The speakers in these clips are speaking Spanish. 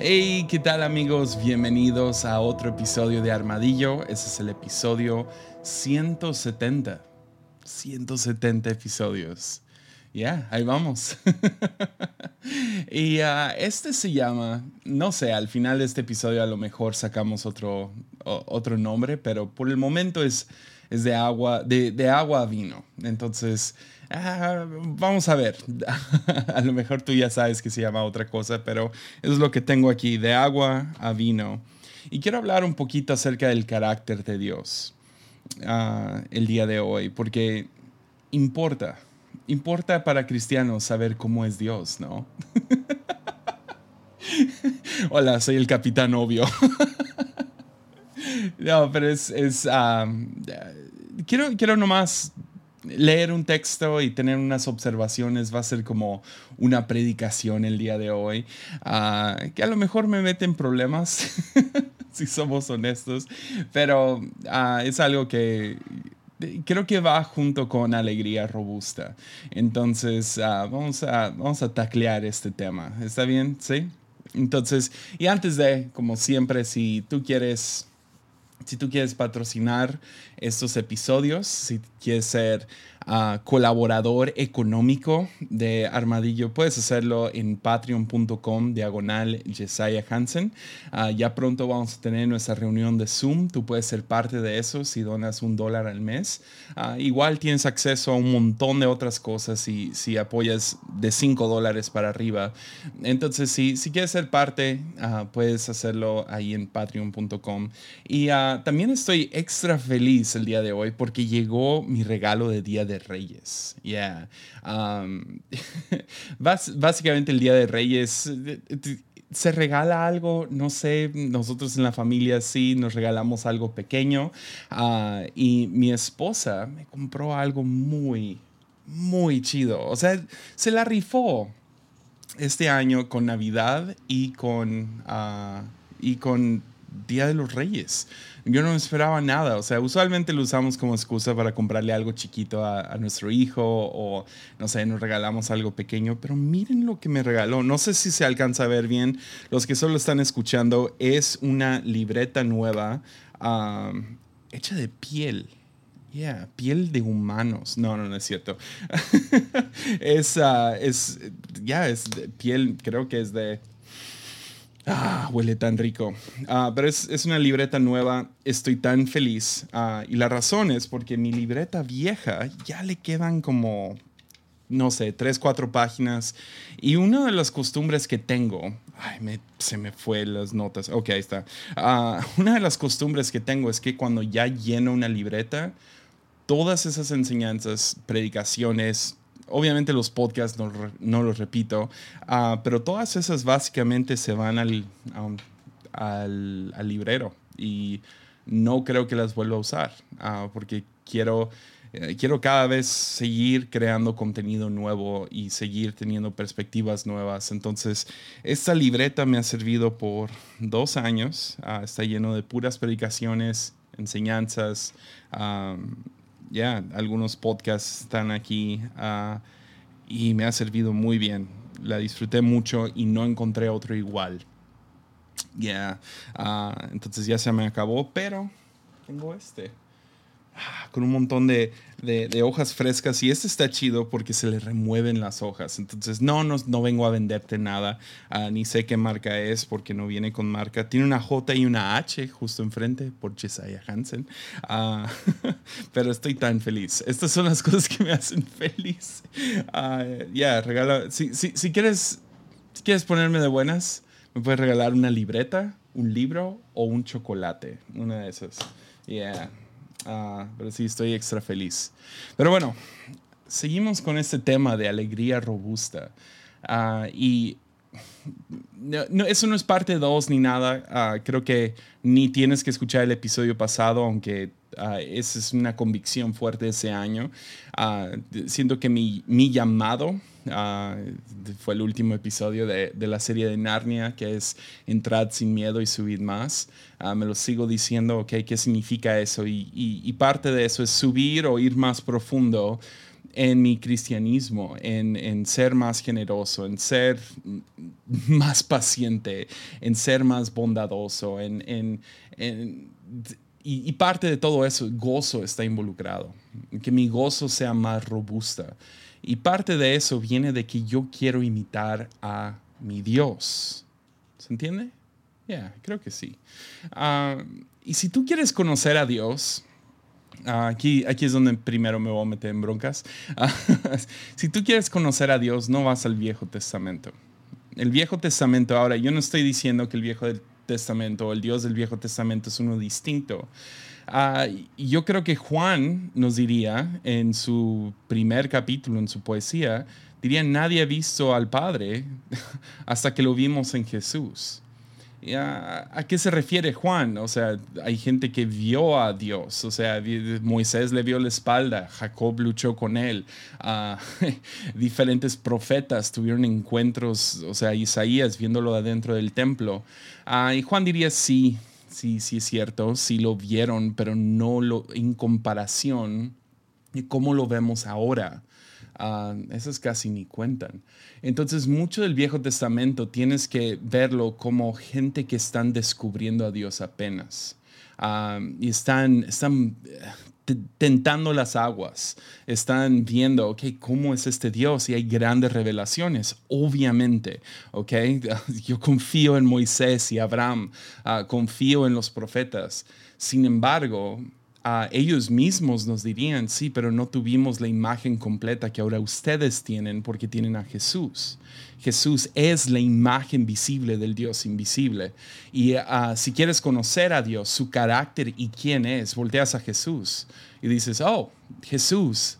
Hey, ¿qué tal amigos? Bienvenidos a otro episodio de Armadillo. Ese es el episodio 170. 170 episodios. Ya, ahí vamos. y uh, este se llama, no sé, al final de este episodio a lo mejor sacamos otro, otro nombre, pero por el momento es, es de, agua, de, de agua a vino. Entonces, Ah, vamos a ver. a lo mejor tú ya sabes que se llama otra cosa, pero eso es lo que tengo aquí, de agua a vino. Y quiero hablar un poquito acerca del carácter de Dios ah, el día de hoy, porque importa, importa para cristianos saber cómo es Dios, ¿no? Hola, soy el capitán obvio. no, pero es... es ah, quiero, quiero nomás leer un texto y tener unas observaciones va a ser como una predicación el día de hoy, ah, que a lo mejor me mete en problemas, si somos honestos, pero ah, es algo que creo que va junto con alegría robusta. Entonces, ah, vamos, a, vamos a taclear este tema. ¿Está bien? ¿Sí? Entonces, y antes de, como siempre, si tú quieres si tú quieres patrocinar estos episodios, si quieres ser colaborador económico de Armadillo, puedes hacerlo en patreon.com diagonal Jesiah Hansen. Ah, ya pronto vamos a tener nuestra reunión de Zoom. Tú puedes ser parte de eso si donas un dólar al mes. Ah, igual tienes acceso a un montón de otras cosas si, si apoyas de 5 dólares para arriba. Entonces, si, si quieres ser parte, ah, puedes hacerlo ahí en patreon.com. Y también estoy extra feliz el día de hoy porque llegó mi regalo de Día de Reyes. Yeah. Um, básicamente el Día de Reyes se regala algo, no sé, nosotros en la familia sí nos regalamos algo pequeño ah, y mi esposa me compró algo muy, muy chido. O sea, se la rifó este año con Navidad y con, uh, y con Día de los Reyes. Yo no esperaba nada, o sea, usualmente lo usamos como excusa para comprarle algo chiquito a, nuestro hijo o, no sé, nos regalamos algo pequeño, pero miren lo que me regaló. No sé si se alcanza a ver bien, los que solo están escuchando, es una libreta nueva hecha de piel. Yeah, piel de humanos. No, no, no es cierto. es, uh, es, ya, es piel, creo que es de Ah, huele tan rico. Ah, pero es, es, una libreta nueva. Estoy tan feliz. Ah, y la razón es porque mi libreta vieja ya le quedan como, no sé, tres, cuatro páginas. Y una de las costumbres que tengo, ay, se me fue las notas. Ok, ahí está. Ah, una de las costumbres que tengo es que cuando ya lleno una libreta, todas esas enseñanzas, predicaciones, obviamente los podcasts no, los repito, ah, pero todas esas básicamente se van al, al, librero y no creo que las vuelva a usar ah, porque quiero, eh, quiero cada vez seguir creando contenido nuevo y seguir teniendo perspectivas nuevas. Entonces, esta libreta me ha servido por dos años, ah, está lleno de puras predicaciones, enseñanzas ya, algunos podcasts están aquí ah, y me ha servido muy bien. La disfruté mucho y no encontré otro igual. Ya, ah, entonces ya se me acabó, pero tengo este. Ah, con un montón de, hojas frescas y este está chido porque se le remueven las hojas. Entonces, no, no, no vengo a venderte nada, uh, ni sé qué marca es porque no viene con marca. Tiene una J y una H justo enfrente por Jesiah Hansen. Uh, pero estoy tan feliz. Estas son las cosas que me hacen feliz. Ya, regala. Si, si, si, quieres, si quieres ponerme de buenas, me puedes regalar una libreta, un libro o un chocolate. Una de esas. Yeah. Ah, pero sí, estoy extra feliz. Pero bueno, seguimos con este tema de alegría robusta. Ah, y no, eso no es parte 2 ni nada. Ah, creo que ni tienes que escuchar el episodio pasado, aunque esa es una convicción fuerte ese año. siento que mi, llamado Ah, fue el último episodio de, la serie de Narnia, que es Entrad sin miedo y subid más. Ah, me lo sigo diciendo, ok, ¿qué significa eso? Y, parte de eso es subir o ir más profundo en mi cristianismo, en, en ser más generoso, en ser más paciente, en ser más bondadoso, en, y, parte de todo eso, gozo está involucrado, que mi gozo sea más robusta. Y parte de eso viene de que yo quiero imitar a mi Dios. ¿Se entiende? Ya, creo que sí. Ah, y si tú quieres conocer a Dios, aquí, aquí es donde primero me voy a meter en broncas. si tú quieres conocer a Dios, no vas al Viejo Testamento. El Viejo Testamento, ahora, yo no estoy diciendo que el Viejo Testamento o el Dios del Viejo Testamento es uno distinto. Ah, yo creo que Juan nos diría en su primer capítulo, en su poesía, diría, nadie ha visto al Padre hasta que lo vimos en Jesús. ¿A, qué se refiere Juan? O sea, hay gente que vio a Dios, o sea, Moisés le vio la espalda, Jacob luchó con él, uh, diferentes profetas tuvieron encuentros, o sea, Isaías viéndolo adentro del templo. Uh, y Juan diría, sí, sí, sí es cierto, sí lo vieron, pero no lo en comparación de cómo lo vemos ahora. Uh, esas casi ni cuentan. Entonces, mucho del Viejo Testamento tienes que verlo como gente que están descubriendo a Dios apenas. Ah, y están, están eh, tentando las aguas, están viendo, ok, ¿cómo es este Dios? Y hay grandes revelaciones, obviamente, ok. Yo confío en Moisés y Abraham, ah, confío en los profetas. Sin embargo, ellos mismos nos dirían, sí, pero no tuvimos la imagen completa que ahora ustedes tienen porque tienen a Jesús. Jesús es la imagen visible del Dios invisible. Y ah, si quieres conocer a Dios, su carácter y quién es, volteas a Jesús y dices, oh, Jesús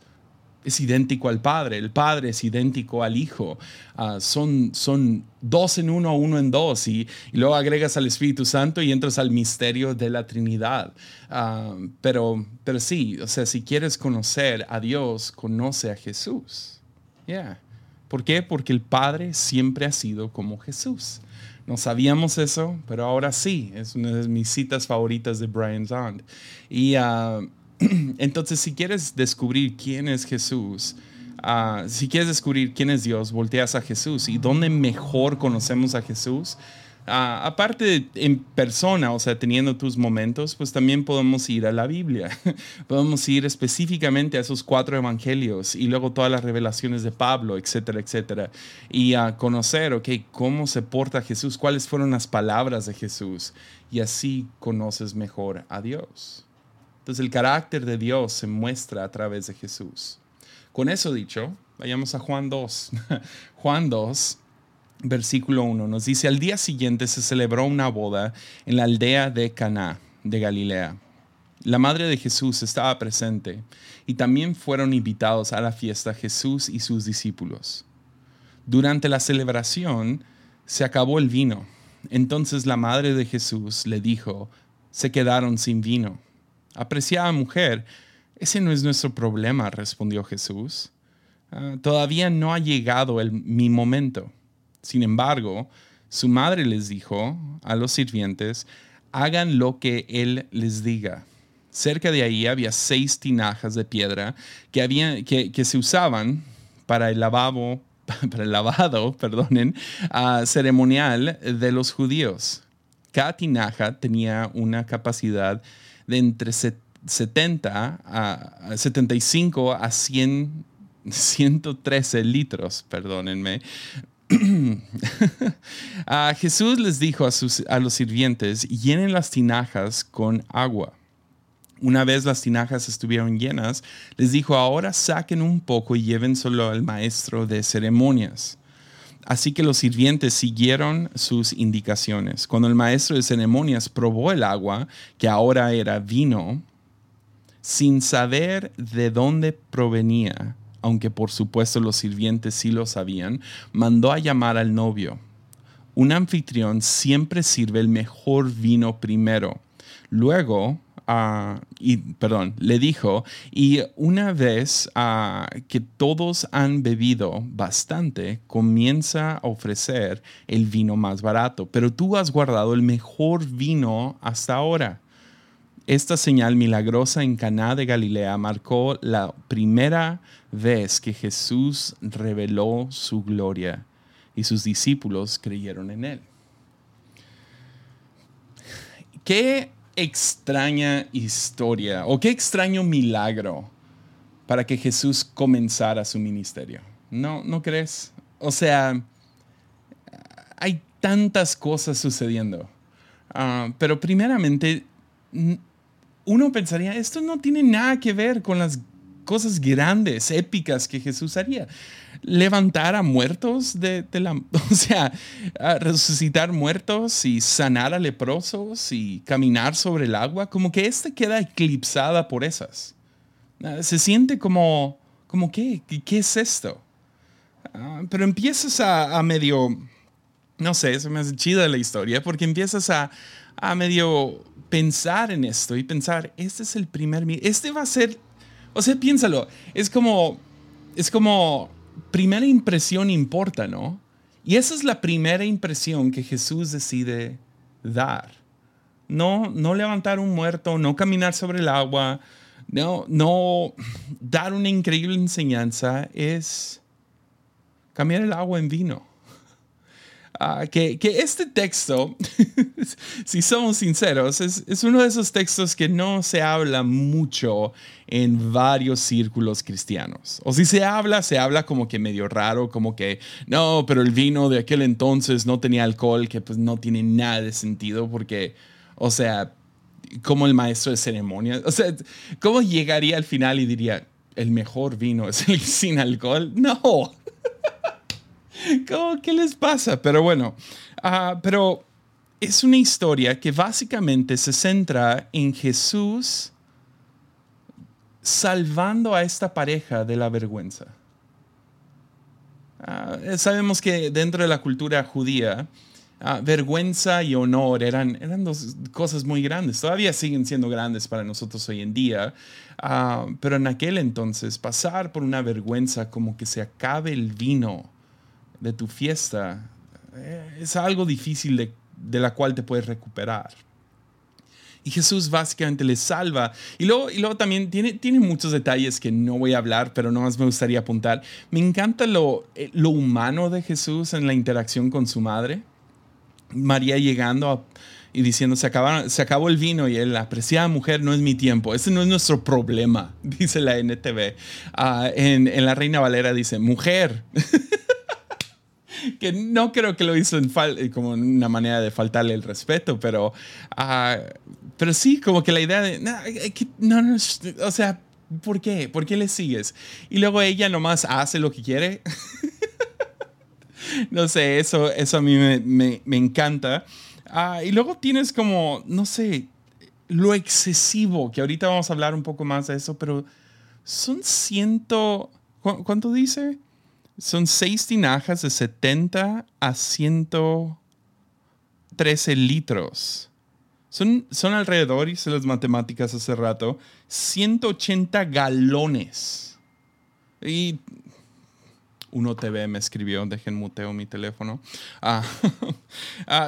es idéntico al Padre, el Padre es idéntico al Hijo. Ah, son, son dos en uno, uno en dos, y, luego agregas al Espíritu Santo y entras al misterio de la Trinidad. Ah, pero, pero sí, o sea, si quieres conocer a Dios, conoce a Jesús. Yeah. ¿Por qué? Porque el Padre siempre ha sido como Jesús. No sabíamos eso, pero ahora sí. Es una de mis citas favoritas de Brian Zond. Y uh, Entonces, si quieres descubrir quién es Jesús, ah, si quieres descubrir quién es Dios, volteas a Jesús. ¿Y dónde mejor conocemos a Jesús? Uh, aparte en persona, o sea, teniendo tus momentos, pues también podemos ir a la Biblia. podemos ir específicamente a esos cuatro evangelios y luego todas las revelaciones de Pablo, etcétera, etcétera. Y a conocer, ok, cómo se porta Jesús, cuáles fueron las palabras de Jesús. Y así conoces mejor a Dios. Entonces el carácter de Dios se muestra a través de Jesús. Con eso dicho, vayamos a Juan 2. Juan 2, versículo 1, nos dice, al día siguiente se celebró una boda en la aldea de Caná de Galilea. La madre de Jesús estaba presente y también fueron invitados a la fiesta Jesús y sus discípulos. Durante la celebración se acabó el vino. Entonces la madre de Jesús le dijo, se quedaron sin vino. Apreciada mujer, ese no es nuestro problema, respondió Jesús. Ah, todavía no ha llegado el, mi momento. Sin embargo, su madre les dijo a los sirvientes, hagan lo que él les diga. Cerca de ahí había seis tinajas de piedra que, que, se usaban para el lavabo, para el lavado, ah, ceremonial de los judíos. Cada tinaja tenía una capacidad de entre 70 a 75 a 100, 113 litros, perdónenme. a Jesús les dijo a, sus, a los sirvientes, llenen las tinajas con agua. Una vez las tinajas estuvieron llenas, les dijo, ahora saquen un poco y llévenselo al maestro de ceremonias. Así que los sirvientes siguieron sus indicaciones. Cuando el maestro de ceremonias probó el agua, que ahora era vino, sin saber de dónde provenía, aunque por supuesto los sirvientes sí lo sabían, mandó a llamar al novio. Un anfitrión siempre sirve el mejor vino primero. Luego y, perdón, le dijo, y una vez que todos han bebido bastante, comienza a ofrecer el vino más barato, pero tú has guardado el mejor vino hasta ahora. Esta señal milagrosa en Caná de Galilea marcó la primera vez que Jesús reveló su gloria y sus discípulos creyeron en él. Qué extraña historia o qué extraño milagro para que Jesús comenzara su ministerio. ¿No, no crees? O sea, hay tantas cosas sucediendo. Ah, pero primeramente, uno pensaría, esto no tiene nada que ver con las cosas grandes, épicas que Jesús haría. Levantar a muertos de, la... O sea, resucitar muertos y sanar a leprosos y caminar sobre el agua, como que esta queda eclipsada por esas. Ah, se siente como, como ¿qué? ¿Qué es esto? Ah, pero empiezas a, medio, no sé, se me hace chida la historia, porque empiezas a, a medio pensar en esto y pensar, este es el primer, este va a ser o sea, piénsalo, es como, es como, primera impresión importa, ¿no? Y esa es la primera impresión que Jesús decide dar. No, no levantar un muerto, no caminar sobre el agua, no, no dar una increíble enseñanza, es cambiar el agua en vino. Ah, que, este texto, si somos sinceros, es, uno de esos textos que no se habla mucho en varios círculos cristianos. O si se habla, se habla como que medio raro, como que, no, pero el vino de aquel entonces no tenía alcohol, que pues no tiene nada de sentido porque, o sea, como el maestro de ceremonia, o sea, ¿cómo llegaría al final y diría, el mejor vino es el sin alcohol? No. ¿Qué les pasa? Pero bueno, ah, pero es una historia que básicamente se centra en Jesús salvando a esta pareja de la vergüenza. Ah, sabemos que dentro de la cultura judía, ah, vergüenza y honor eran, eran dos cosas muy grandes. Todavía siguen siendo grandes para nosotros hoy en día, pero en aquel entonces pasar por una vergüenza como que se acabe el vino de tu fiesta eh, es algo difícil de, de, la cual te puedes recuperar. Y Jesús básicamente le salva. Y luego, y luego también tiene, tiene muchos detalles que no voy a hablar, pero no más me gustaría apuntar. Me encanta lo, eh, lo humano de Jesús en la interacción con su madre. María llegando y diciendo, se, se acabó el vino y él, apreciada mujer, no es mi tiempo, ese no es nuestro problema, dice la NTV. Ah, en, en, la Reina Valera dice, mujer. que no creo que lo hizo en como una manera de faltarle el respeto, pero, uh, pero sí, como que la idea de, no, no, o sea, ¿por qué? ¿Por qué le sigues? Y luego ella nomás hace lo que quiere. no sé, eso, eso a mí me, me, me encanta. Uh, y luego tienes como, no sé, lo excesivo, que ahorita vamos a hablar un poco más de eso, pero son ciento, ¿cuánto dice? Son seis tinajas de 70 a 113 litros. Son, son alrededor, hice las matemáticas hace rato, 180 galones. Y uno TV me escribió, dejen muteo mi teléfono.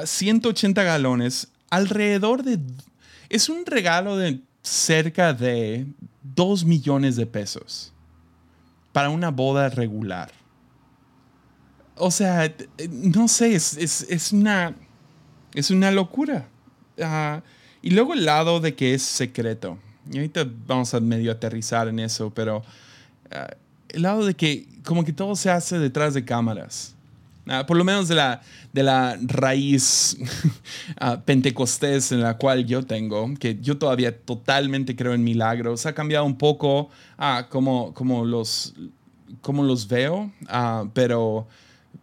180 ah, galones, alrededor de... Es un regalo de cerca de 2 millones de pesos para una boda regular o sea, no sé, es, una, es una locura. Ah, y luego el lado de que es secreto. Y ahorita vamos a medio aterrizar en eso, pero ah, el lado de que como que todo se hace detrás de cámaras. Ah, por lo menos de la, de la raíz pentecostés en la cual yo tengo, que yo todavía totalmente creo en milagros, ha cambiado un poco como, como, los, como los veo, pero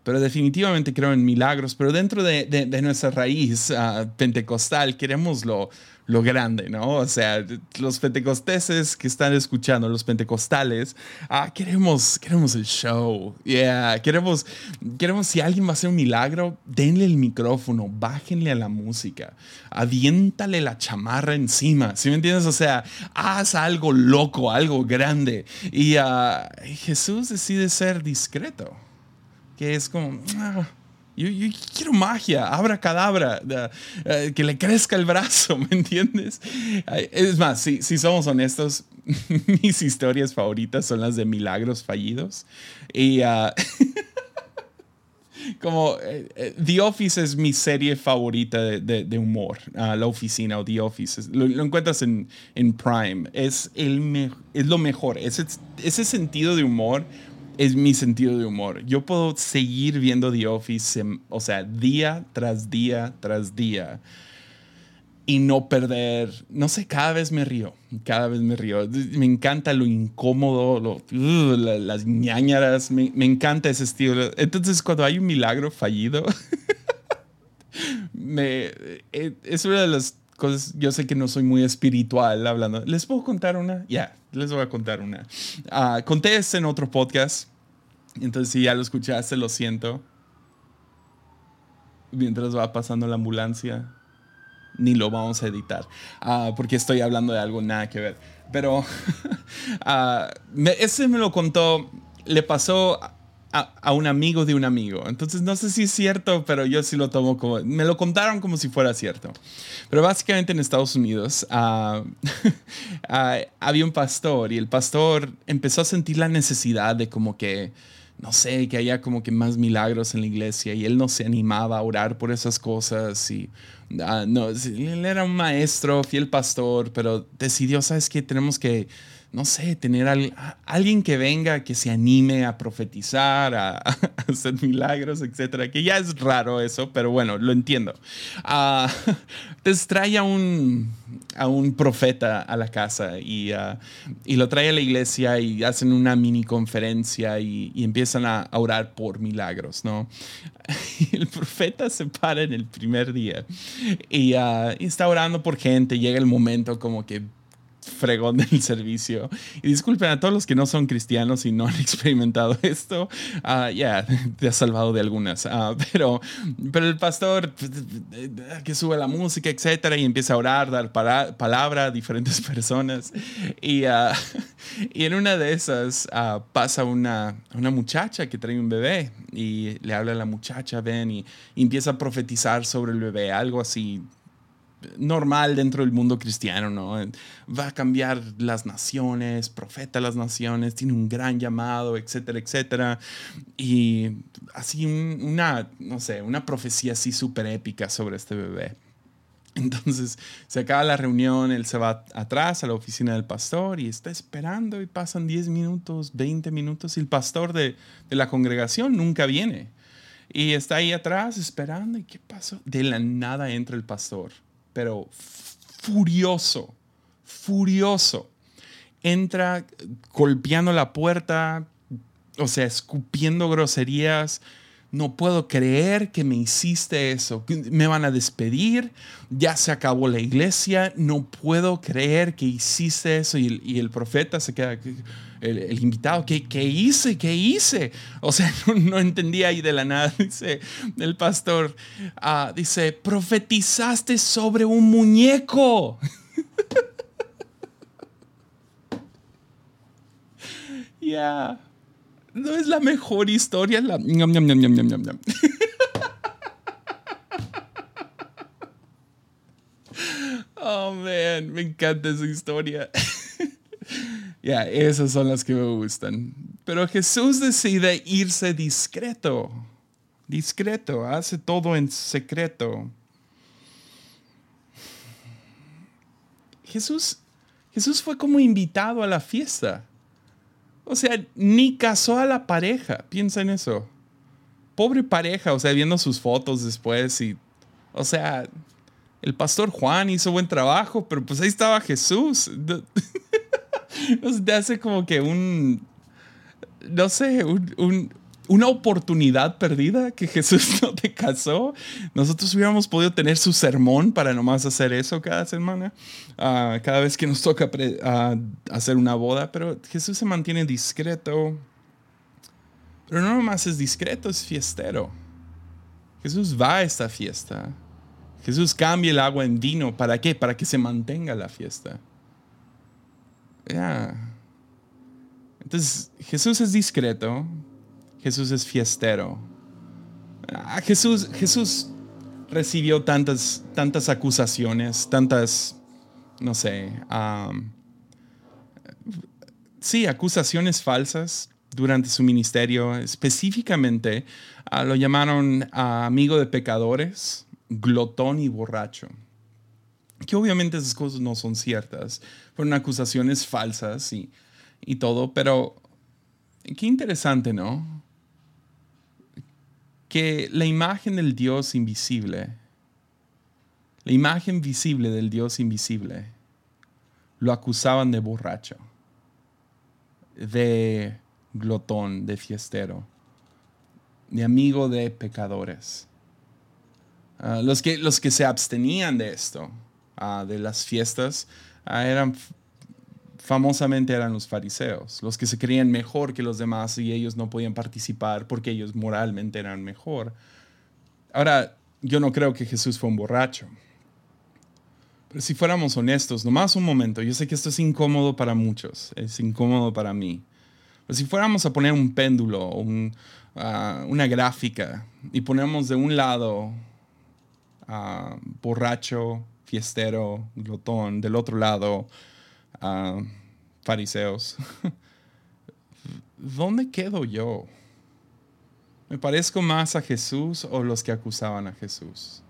pero definitivamente creo en milagros, pero dentro de, de, nuestra raíz ah, pentecostal queremos lo, lo grande, ¿no? O sea, los pentecosteses que están escuchando, los pentecostales, ah, queremos, queremos el show, yeah, queremos, queremos si alguien va a hacer un milagro, denle el micrófono, bájenle a la música, aviéntale la chamarra encima, ¿sí me entiendes? O sea, haz algo loco, algo grande. Y uh, Jesús decide ser discreto que es como, ah, yo, quiero magia, abra cadabra, eh, que le crezca el brazo, ¿me entiendes? Es más, si, si somos honestos, mis historias favoritas son las de milagros fallidos. Y, uh, como eh, eh, The Office es mi serie favorita de, humor, uh, La Oficina o The Office. Lo, encuentras en, en, Prime. Es, el es lo mejor. Ese, ese sentido de humor es mi sentido de humor. Yo puedo seguir viendo The Office, o sea, día tras día tras día y no perder, no sé, cada vez me río, cada vez me río. Me encanta lo incómodo, las ñañaras, me, encanta ese estilo. Entonces, cuando hay un milagro fallido, eh, es una de las cosas, yo sé que no soy muy espiritual hablando. ¿Les puedo contar una? Ya, les voy a contar una. Uh, conté este en otro podcast, entonces si ya lo escuchaste, lo siento. Mientras va pasando la ambulancia ni lo vamos a editar, ah, porque estoy hablando de algo nada que ver. Pero uh, ese me lo contó, le pasó a, un amigo de un amigo. Entonces no sé si es cierto, pero yo sí lo tomo como, me lo contaron como si fuera cierto. Pero básicamente en Estados Unidos ah, había un pastor y el pastor empezó a sentir la necesidad de como que no sé, que haya como que más milagros en la iglesia y él no se animaba a orar por esas cosas y Ah, no, él era un maestro, fiel pastor, pero decidió, ¿sabes qué? Tenemos que, no sé, tener alguien que venga, que se anime a profetizar, a, hacer milagros, etcétera. Que ya es raro eso, pero bueno, lo entiendo. Uh, entonces trae a un, a un profeta a la casa y, ah, y, lo trae a la iglesia y hacen una mini conferencia y, empiezan a, orar por milagros, ¿no? El profeta se para en el primer día y, y está orando por gente. Llega el momento como que fregón del servicio. Y disculpen a todos los que no son cristianos y no han experimentado esto. Ah, ya, te has salvado de algunas. Ah, pero, pero el pastor que sube la música, etcétera, y empieza a orar, dar palabra a diferentes personas. Y, uh, y en una de esas pasa una, una muchacha que trae un bebé y le habla a la muchacha, ven, y empieza a profetizar sobre el bebé, algo así normal dentro del mundo cristiano, ¿no? Va a cambiar las naciones, profeta las naciones, tiene un gran llamado, etcétera, etcétera. Y así una, no sé, una profecía así súper épica sobre este bebé. Entonces se acaba la reunión, él se va atrás a la oficina del pastor y está esperando y pasan 10 minutos, 20 minutos y el pastor de, de la congregación nunca viene. Y está ahí atrás esperando y ¿qué pasó? De la nada entra el pastor pero furioso, furioso. Entra golpeando la puerta, o sea, escupiendo groserías. No puedo creer que me hiciste eso. Me van a despedir. Ya se acabó la iglesia. No puedo creer que hiciste eso. Y y el profeta se queda el, invitado, ¿qué, ¿qué, hice? ¿Qué hice? O sea, no, entendía ahí de la nada, dice el pastor, ah, dice, profetizaste sobre un muñeco. Ya, no es la mejor historia, la... Oh, man, me encanta esa historia. Ya, esas son las que me gustan. Pero Jesús decide irse discreto. Discreto, hace todo en secreto. Jesús, Jesús fue como invitado a la fiesta. O sea, ni casó a la pareja. Piensa en eso. Pobre pareja, o sea, viendo sus fotos después y... O sea, el pastor Juan hizo buen trabajo, pero pues ahí estaba Jesús. no te hace como que un, no sé, un, una oportunidad perdida que Jesús no te casó. Nosotros hubiéramos podido tener su sermón para nomás hacer eso cada semana, ah, cada vez que nos toca uh, hacer una boda, pero Jesús se mantiene discreto. Pero no nomás es discreto, es fiestero. Jesús va a esta fiesta. Jesús cambia el agua en vino. ¿Para qué? Para que se mantenga la fiesta. Entonces, Jesús es discreto, Jesús es fiestero. Ah, Jesús, Jesús recibió tantas, tantas acusaciones, tantas, no sé, sí, acusaciones falsas durante su ministerio, específicamente Ah, lo llamaron ah, amigo de pecadores, glotón y borracho. Que obviamente esas cosas no son ciertas, fueron acusaciones falsas y, y todo, pero qué interesante, ¿no? Que la imagen del Dios invisible, la imagen visible del Dios invisible, lo acusaban de borracho, de glotón, de fiestero, de amigo de pecadores. Ah, los, que, los que se abstenían de esto, ah, de las fiestas, ah, eran famosamente eran los fariseos, los que se creían mejor que los demás y ellos no podían participar porque ellos moralmente eran mejor. Ahora, yo no creo que Jesús fue un borracho. Pero si fuéramos honestos, nomás un momento, yo sé que esto es incómodo para muchos, es incómodo para mí. Pero si fuéramos a poner un péndulo, un, una gráfica, y ponemos de un lado borracho, fiestero, glotón, del otro lado fariseos. ¿Dónde quedo yo? ¿Me parezco más a Jesús o los que acusaban a Jesús?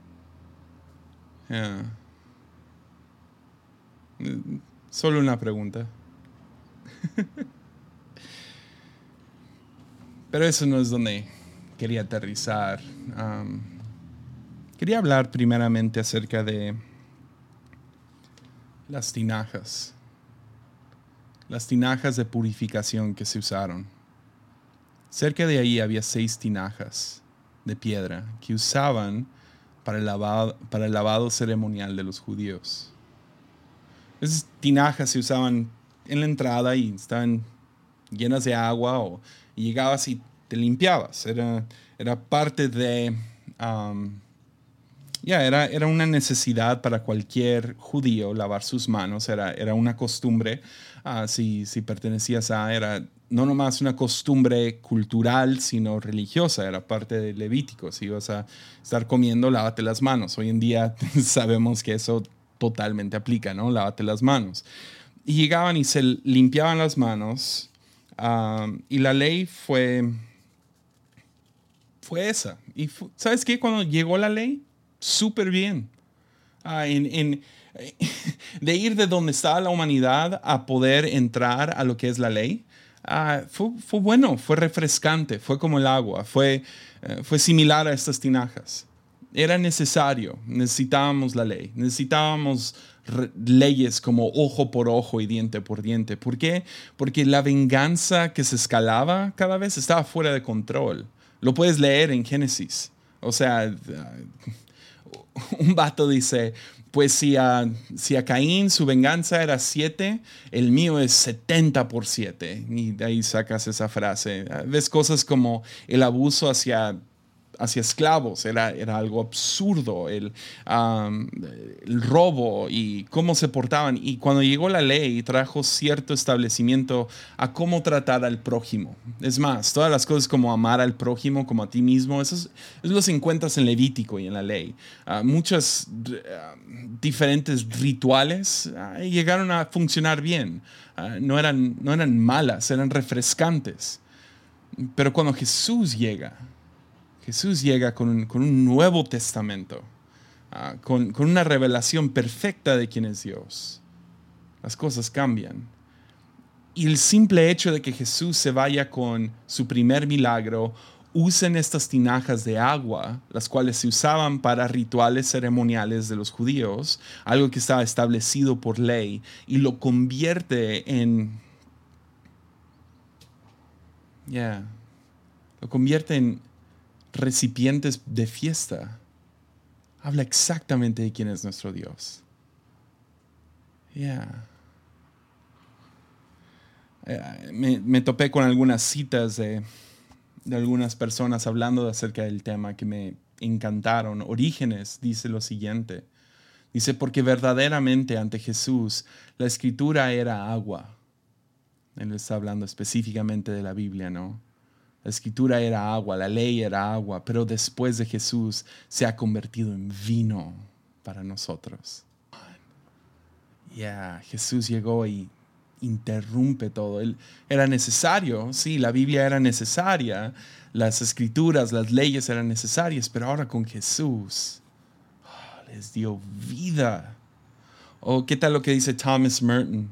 Solo una pregunta. Pero eso no es donde quería aterrizar. quería hablar primeramente acerca de las tinajas las tinajas de purificación que se usaron. Cerca de ahí había seis tinajas de piedra que usaban para el lavado, para el lavado ceremonial de los judíos. Esas tinajas se usaban en la entrada y estaban llenas de agua o llegabas y te limpiabas. Era, era parte de... Um, ya, era, era una necesidad para cualquier judío lavar sus manos, era, era una costumbre Ah, si, pertenecías a, era no nomás una costumbre cultural, sino religiosa, era parte de Levítico. Si ibas a estar comiendo, lávate las manos. Hoy en día sabemos que eso totalmente aplica, ¿no? Lávate las manos. Y llegaban y se limpiaban las manos ah, y la ley fue, fue esa. Y ¿sabes qué? Cuando llegó la ley, súper bien. Ah, en, en de ir de donde estaba la humanidad a poder entrar a lo que es la ley, ah, fue, bueno, fue refrescante, fue como el agua, fue, eh, fue similar a estas tinajas. Era necesario, necesitábamos la ley, necesitábamos leyes como ojo por ojo y diente por diente. ¿Por qué? Porque la venganza que se escalaba cada vez estaba fuera de control. Lo puedes leer en Génesis. O sea, un vato dice, pues si a, si a Caín su venganza era 7, el mío es 70 por 7. Y de ahí sacas esa frase. Ves cosas como el abuso hacia hacia esclavos, era, era algo absurdo, el, el, robo y cómo se portaban. Y cuando llegó la ley, trajo cierto establecimiento a cómo tratar al prójimo. Es más, todas las cosas como amar al prójimo como a ti mismo, eso, es, eso lo encuentras en Levítico y en la ley. Uh, muchas diferentes rituales ah, llegaron a funcionar bien. Ah, no, eran, no eran malas, eran refrescantes. Pero cuando Jesús llega, Jesús llega con un, nuevo testamento, ah, con, una revelación perfecta de quién es Dios. Las cosas cambian. Y el simple hecho de que Jesús se vaya con su primer milagro, usen estas tinajas de agua, las cuales se usaban para rituales ceremoniales de los judíos, algo que estaba establecido por ley, y lo convierte en... ya lo convierte en, recipientes de fiesta, habla exactamente de quién es nuestro Dios. Yeah. me, topé con algunas citas de, de, algunas personas hablando acerca del tema que me encantaron. Orígenes dice lo siguiente. Dice, porque verdaderamente ante Jesús la escritura era agua. Él está hablando específicamente de la Biblia, ¿no? La escritura era agua, la ley era agua, pero después de Jesús se ha convertido en vino para nosotros. Ya, Jesús llegó y interrumpe todo. Él, era necesario, sí, la Biblia era necesaria, las escrituras, las leyes eran necesarias, pero ahora con Jesús ah, les dio vida. ¿O qué tal lo que dice Thomas Merton?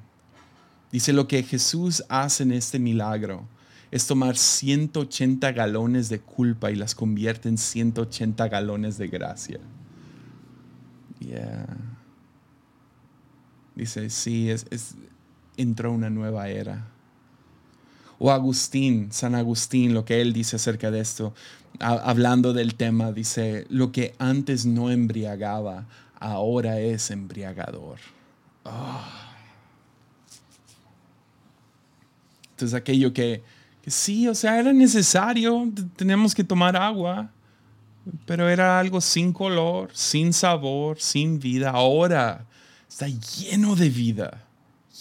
Dice lo que Jesús hace en este milagro es tomar 180 galones de culpa y las convierte en 180 galones de gracia. Yeah. Dice, sí, es, entró una nueva era. O Agustín, San Agustín, lo que él dice acerca de esto, hablando del tema, dice, lo que antes no embriagaba, ahora es embriagador. Ah. Entonces aquello que, que sí, o sea, era necesario, tenemos que tomar agua, pero era algo sin color, sin sabor, sin vida. Ahora está lleno de vida,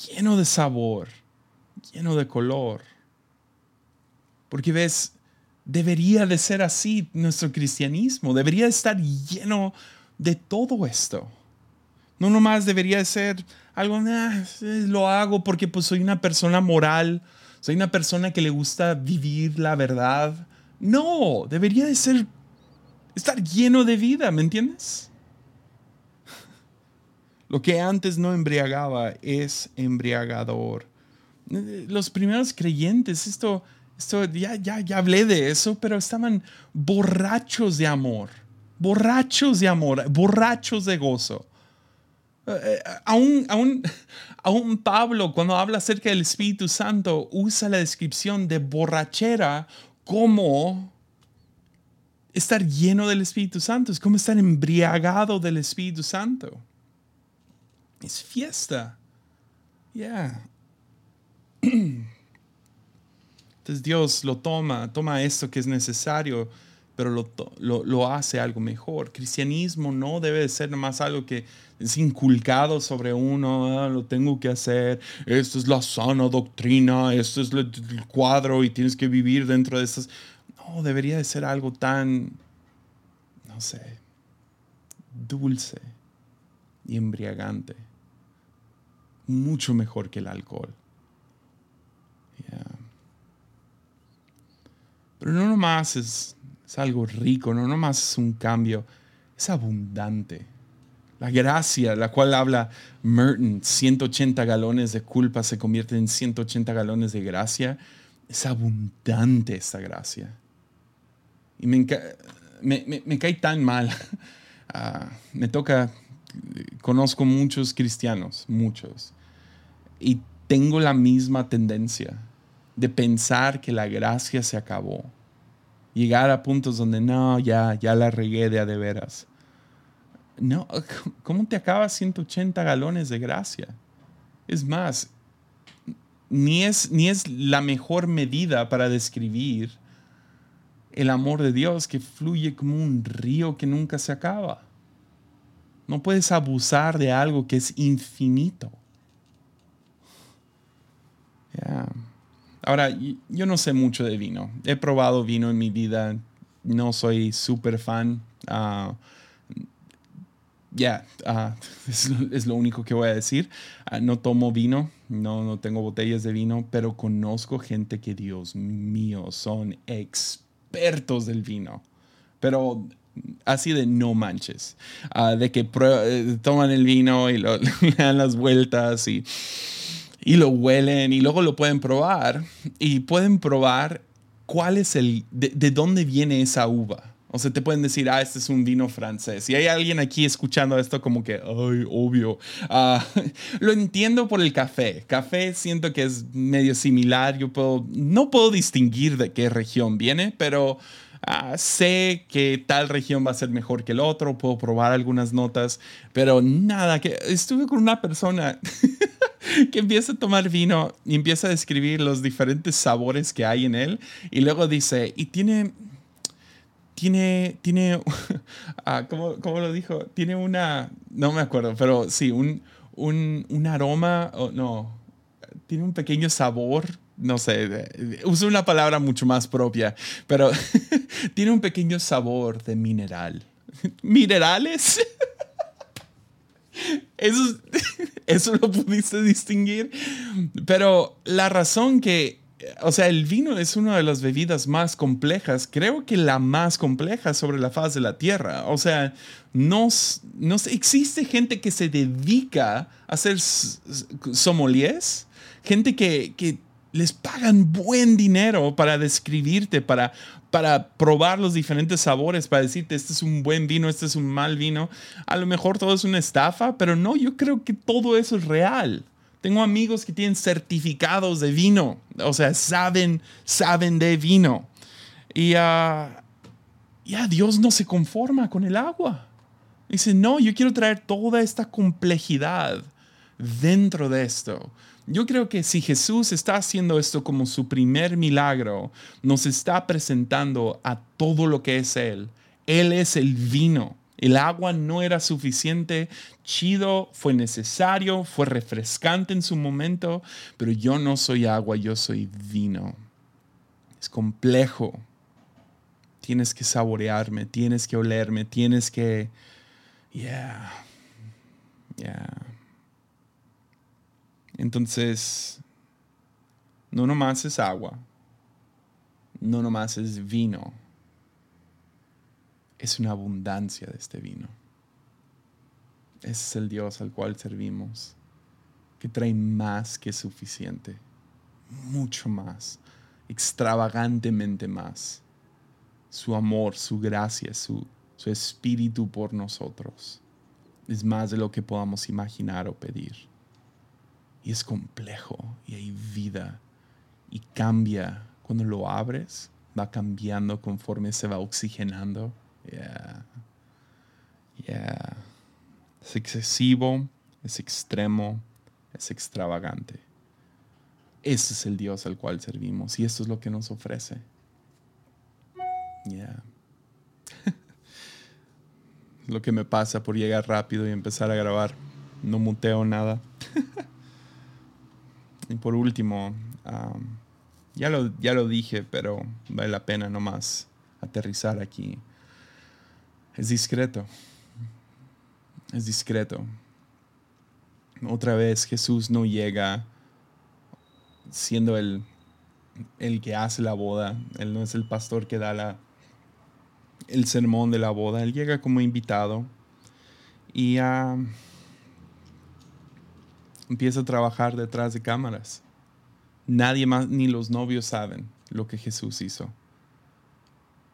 lleno de sabor, lleno de color. Porque ves, debería de ser así nuestro cristianismo, debería estar lleno de todo esto. No nomás debería de ser algo, lo hago porque pues soy una persona moral, soy una persona que le gusta vivir la verdad. No, debería de ser, estar lleno de vida, ¿me entiendes? Lo que antes no embriagaba es embriagador. Los primeros creyentes, esto, esto ya, ya, ya hablé de eso, pero estaban borrachos de amor, borrachos de amor, borrachos de gozo. Eh, aún, Pablo, cuando habla acerca del Espíritu Santo, usa la descripción de borrachera como estar lleno del Espíritu Santo, es como estar embriagado del Espíritu Santo. Es fiesta. Yeah. Entonces Dios lo toma, toma esto que es necesario, pero lo, lo, hace algo mejor. Cristianismo no debe de ser más algo que es inculcado sobre uno, ah, lo tengo que hacer, esto es la sana doctrina, esto es el, cuadro y tienes que vivir dentro de esas. No, debería de ser algo tan, no sé, dulce y embriagante mucho mejor que el alcohol. Pero no nomás es, es algo rico, no nomás es un cambio, es abundante. La gracia, la cual habla Merton, 180 galones de culpa se convierten en 180 galones de gracia, es abundante esa gracia. Y me, me, me, cae tan mal. Ah, me toca, conozco muchos cristianos, muchos, y tengo la misma tendencia de pensar que la gracia se acabó. Llegar a puntos donde no, ya, ya la regué de a de veras. No, ¿cómo te acabas 180 galones de gracia? Es más, ni es, ni es la mejor medida para describir el amor de Dios que fluye como un río que nunca se acaba. No puedes abusar de algo que es infinito. Ahora, yo no sé mucho de vino. He probado vino en mi vida. No soy súper fan. Ah, ya, ah, es, lo único que voy a decir. Ah, no tomo vino, no, no tengo botellas de vino, pero conozco gente que, Dios mío, son expertos del vino. Pero así de no manches, de que eh, toman el vino y lo, le dan las vueltas y y lo huelen y luego lo pueden probar y pueden probar cuál es el, de, dónde viene esa uva. O sea, te pueden decir, ah, este es un vino francés. Y hay alguien aquí escuchando esto como que, ay, obvio. Ah, lo entiendo por el café. Café siento que es medio similar. Yo puedo, no puedo distinguir de qué región viene, pero Ah, sé que tal región va a ser mejor que el otro, puedo probar algunas notas, pero nada, que estuve con una persona que empieza a tomar vino y empieza a describir los diferentes sabores que hay en él y luego dice, y tiene, tiene, tiene, ah, ¿cómo, ¿cómo, lo dijo? Tiene una, no me acuerdo, pero sí, un, un, un aroma, no, tiene un pequeño sabor no sé, uso una palabra mucho más propia, pero tiene un pequeño sabor de mineral. ¿Minerales? Eso, eso lo pudiste distinguir. Pero la razón que, o sea, el vino es una de las bebidas más complejas, creo que la más compleja sobre la faz de la tierra. O sea, no, existe gente que se dedica a hacer sommeliers, gente que, que les pagan buen dinero para describirte, para, para probar los diferentes sabores, para decirte, este es un buen vino, este es un mal vino. A lo mejor todo es una estafa, pero no, yo creo que todo eso es real. Tengo amigos que tienen certificados de vino, o sea, saben, saben de vino. Y ya Dios no se conforma con el agua. Dice, no, yo quiero traer toda esta complejidad dentro de esto. Yo creo que si Jesús está haciendo esto como su primer milagro, nos está presentando a todo lo que es Él. Él es el vino. El agua no era suficiente, chido, fue necesario, fue refrescante en su momento, pero yo no soy agua, yo soy vino. Es complejo. Tienes que saborearme, tienes que olerme, tienes que... Yeah. Yeah. Entonces, no nomás es agua, no nomás es vino, es una abundancia de este vino. Ese es el Dios al cual servimos, que trae más que suficiente, mucho más, extravagantemente más. Su amor, su gracia, su, su espíritu por nosotros es más de lo que podamos imaginar o pedir y es complejo y hay vida y cambia cuando lo abres, va cambiando conforme se va oxigenando. Yeah. Yeah. Es excesivo, es extremo, es extravagante. Ese es el Dios al cual servimos y esto es lo que nos ofrece. Yeah. lo que me pasa por llegar rápido y empezar a grabar. No muteo nada. Y por último, ya, lo, ya lo dije, pero vale la pena nomás aterrizar aquí. Es discreto. Es discreto. Otra vez Jesús no llega siendo el, el que hace la boda. Él no es el pastor que da la, el sermón de la boda. Él llega como invitado. Y empieza a trabajar detrás de cámaras. Nadie más, ni los novios saben lo que Jesús hizo.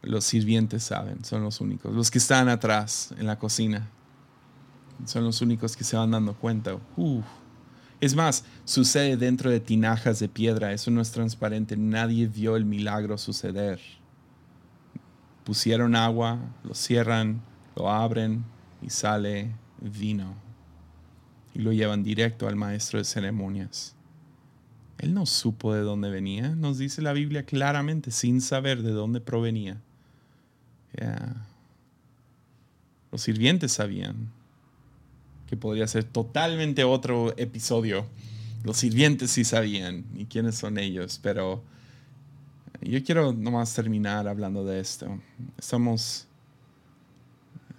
Los sirvientes saben, son los únicos. Los que están atrás en la cocina son los únicos que se van dando cuenta. Es más, sucede dentro de tinajas de piedra, eso no es transparente, nadie vio el milagro suceder. Pusieron agua, lo cierran, lo abren y sale vino y lo llevan directo al maestro de ceremonias. Él no supo de dónde venía, nos dice la Biblia claramente, sin saber de dónde provenía. Los sirvientes sabían que podría ser totalmente otro episodio. Los sirvientes sí sabían y quiénes son ellos, pero yo quiero nomás terminar hablando de esto. Estamos,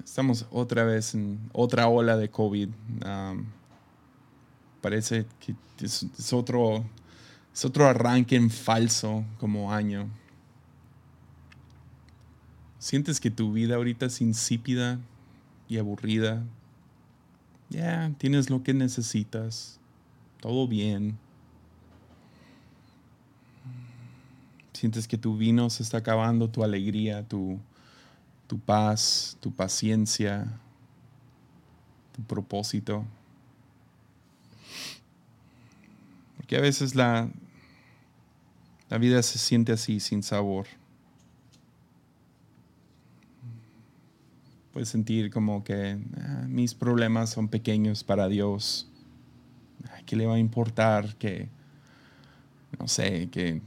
estamos otra vez en otra ola de COVID. Um, parece que es, otro, es otro arranque en falso como año. ¿Sientes que tu vida ahorita es insípida y aburrida? Ya, tienes lo que necesitas. Todo bien. Sientes que tu vino se está acabando, tu alegría, tu, tu paz, tu paciencia, tu propósito. Porque a veces la, la vida se siente así, sin sabor. Puedes sentir como que ah, mis problemas son pequeños para Dios. ¿Qué le va a importar que, no sé, que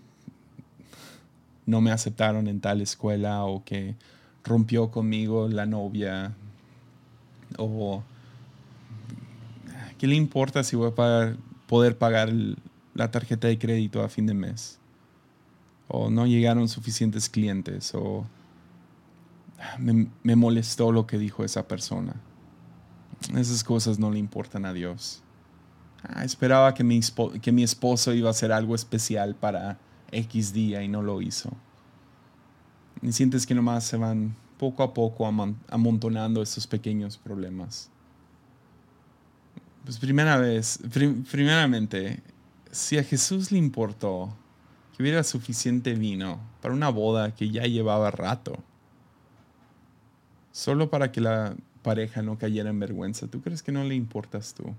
no me aceptaron en tal escuela o que rompió conmigo la novia? O ¿qué le importa si voy a pagar poder pagar la tarjeta de crédito a fin de mes. O no llegaron suficientes clientes. O me, molestó lo que dijo esa persona. Esas cosas no le importan a Dios. Ah, esperaba que mi, que mi esposo iba a hacer algo especial para X día y no lo hizo. Y sientes que nomás se van poco a poco amontonando esos pequeños problemas. Pues primera vez, primeramente, si a Jesús le importó que hubiera suficiente vino para una boda que ya llevaba rato, solo para que la pareja no cayera en vergüenza, ¿tú crees que no le importas tú?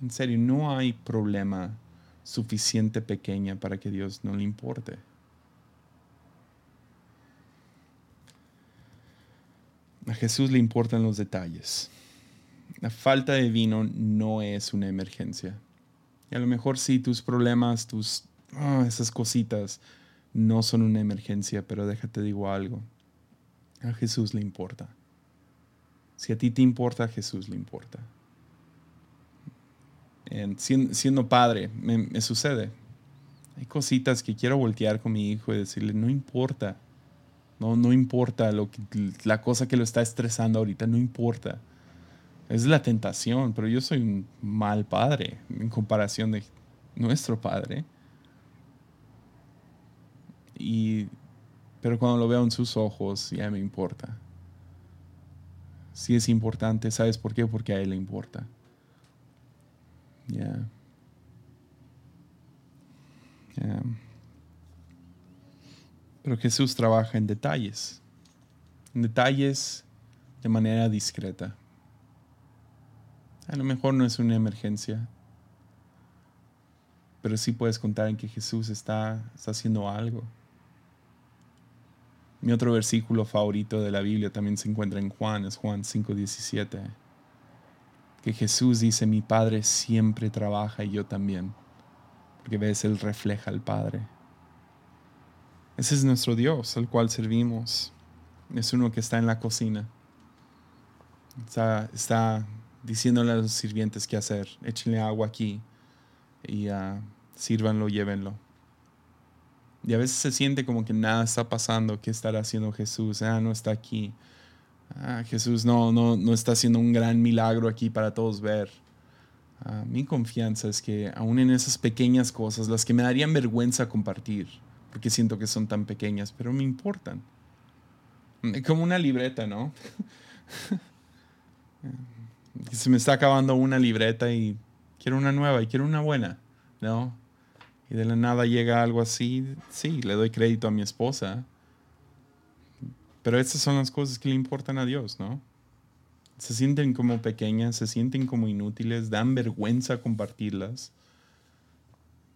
En serio, no hay problema suficiente pequeña para que Dios no le importe. A Jesús le importan los detalles. La falta de vino no es una emergencia. Y a lo mejor sí, tus problemas, tus ah, esas cositas no son una emergencia, pero déjate digo algo. A Jesús le importa. Si a ti te importa, a Jesús le importa. siendo, padre, me, sucede. Hay cositas que quiero voltear con mi hijo y decirle, no importa. No, no importa lo que, la cosa que lo está estresando ahorita, no importa. Es la tentación, pero yo soy un mal padre en comparación de nuestro padre. Y, pero cuando lo veo en sus ojos, ya me importa. Si es importante, ¿sabes por qué? Porque a él le importa. Ya. Pero Jesús trabaja en detalles. En detalles de manera discreta. A lo mejor no es una emergencia, pero sí puedes contar en que Jesús está, haciendo algo. Mi otro versículo favorito de la Biblia también se encuentra en Juan, es Juan 5:17, que Jesús dice, mi Padre siempre trabaja y yo también, porque ves, Él refleja al Padre. Ese es nuestro Dios, al cual servimos. Es uno que está en la cocina. Está, está diciéndole a los sirvientes qué hacer. Échenle agua aquí y uh, sírvanlo, llévenlo. Y a veces se siente como que nada está pasando. ¿Qué estará haciendo Jesús? Ah, no está aquí. Ah, Jesús no, no, no está haciendo un gran milagro aquí para todos ver. Ah, mi confianza es que aún en esas pequeñas cosas, las que me darían vergüenza compartir, porque siento que son tan pequeñas, pero me importan. Como una libreta, ¿no? se me está acabando una libreta y quiero una nueva y quiero una buena, ¿no? Y de la nada llega algo así, sí, le doy crédito a mi esposa. Pero estas son las cosas que le importan a Dios, ¿no? Se sienten como pequeñas, se sienten como inútiles, dan vergüenza compartirlas,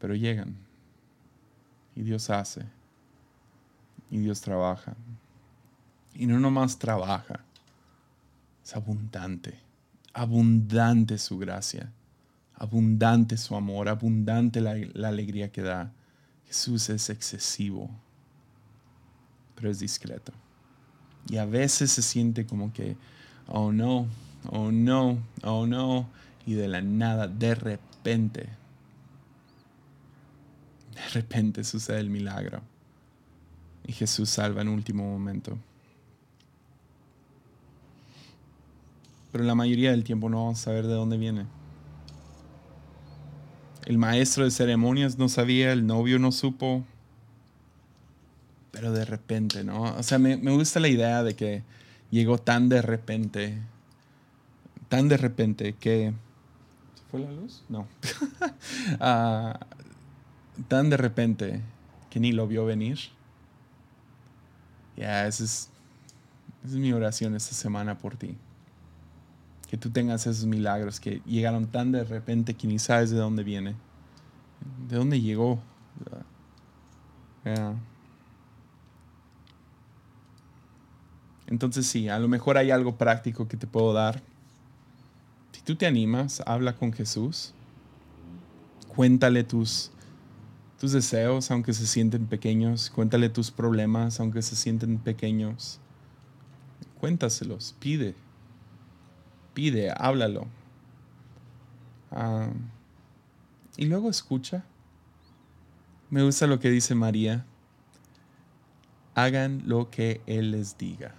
pero llegan. Y Dios hace. Y Dios trabaja. Y no nomás trabaja, es abundante abundante su gracia, abundante su amor, abundante la, alegría que da. Jesús es excesivo, pero es discreto. Y a veces se siente como que, oh no, oh no, oh no, y de la nada, de repente, de repente sucede el milagro. Y Jesús salva en último momento. Pero la mayoría del tiempo no vamos a saber de dónde viene. El maestro de ceremonias no sabía, el novio no supo, pero de repente, ¿no? O sea, me, gusta la idea de que llegó tan de repente, tan de repente que... ¿Se fue la luz? No. Ah, tan de repente que ni lo vio venir. Ya, esa es mi oración esta semana por ti que tú tengas esos milagros que llegaron tan de repente que ni sabes de dónde viene, de dónde llegó. Entonces sí, a lo mejor hay algo práctico que te puedo dar. Si tú te animas, habla con Jesús. Cuéntale tus, tus deseos, aunque se sienten pequeños. Cuéntale tus problemas, aunque se sienten pequeños. Cuéntaselos, pide pide, háblalo. Ah, y luego escucha. Me gusta lo que dice María. Hagan lo que Él les diga.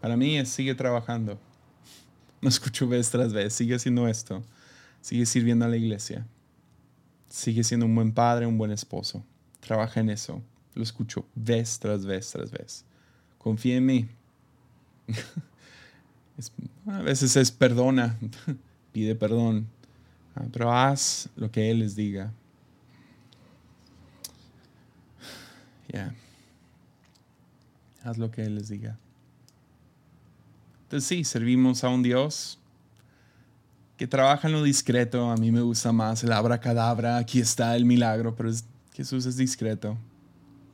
Para mí es sigue trabajando. No escucho vez tras vez. Sigue haciendo esto. Sigue sirviendo a la iglesia. Sigue siendo un buen padre, un buen esposo. Trabaja en eso. Lo escucho vez tras vez tras vez. Confía en mí. a veces es perdona. Pide perdón. Pero haz lo que Él les diga. Ya. Haz lo que Él les diga. Entonces sí, servimos a un Dios que trabaja en lo discreto. A mí me gusta más el abracadabra. Aquí está el milagro, pero Jesús es discreto.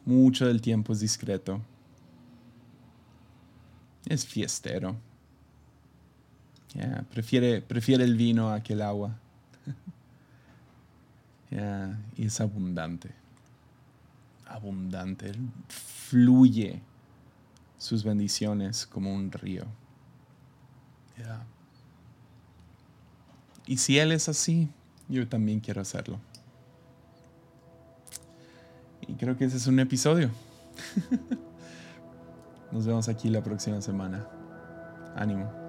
Mucho del tiempo es discreto. Es fiestero. Prefiere, prefiere el vino a que el agua. y es abundante. Abundante. Fluye sus bendiciones como un río. Y si Él es así, yo también quiero hacerlo. Y creo que ese es un episodio. Nos vemos aquí la próxima semana. Ánimo.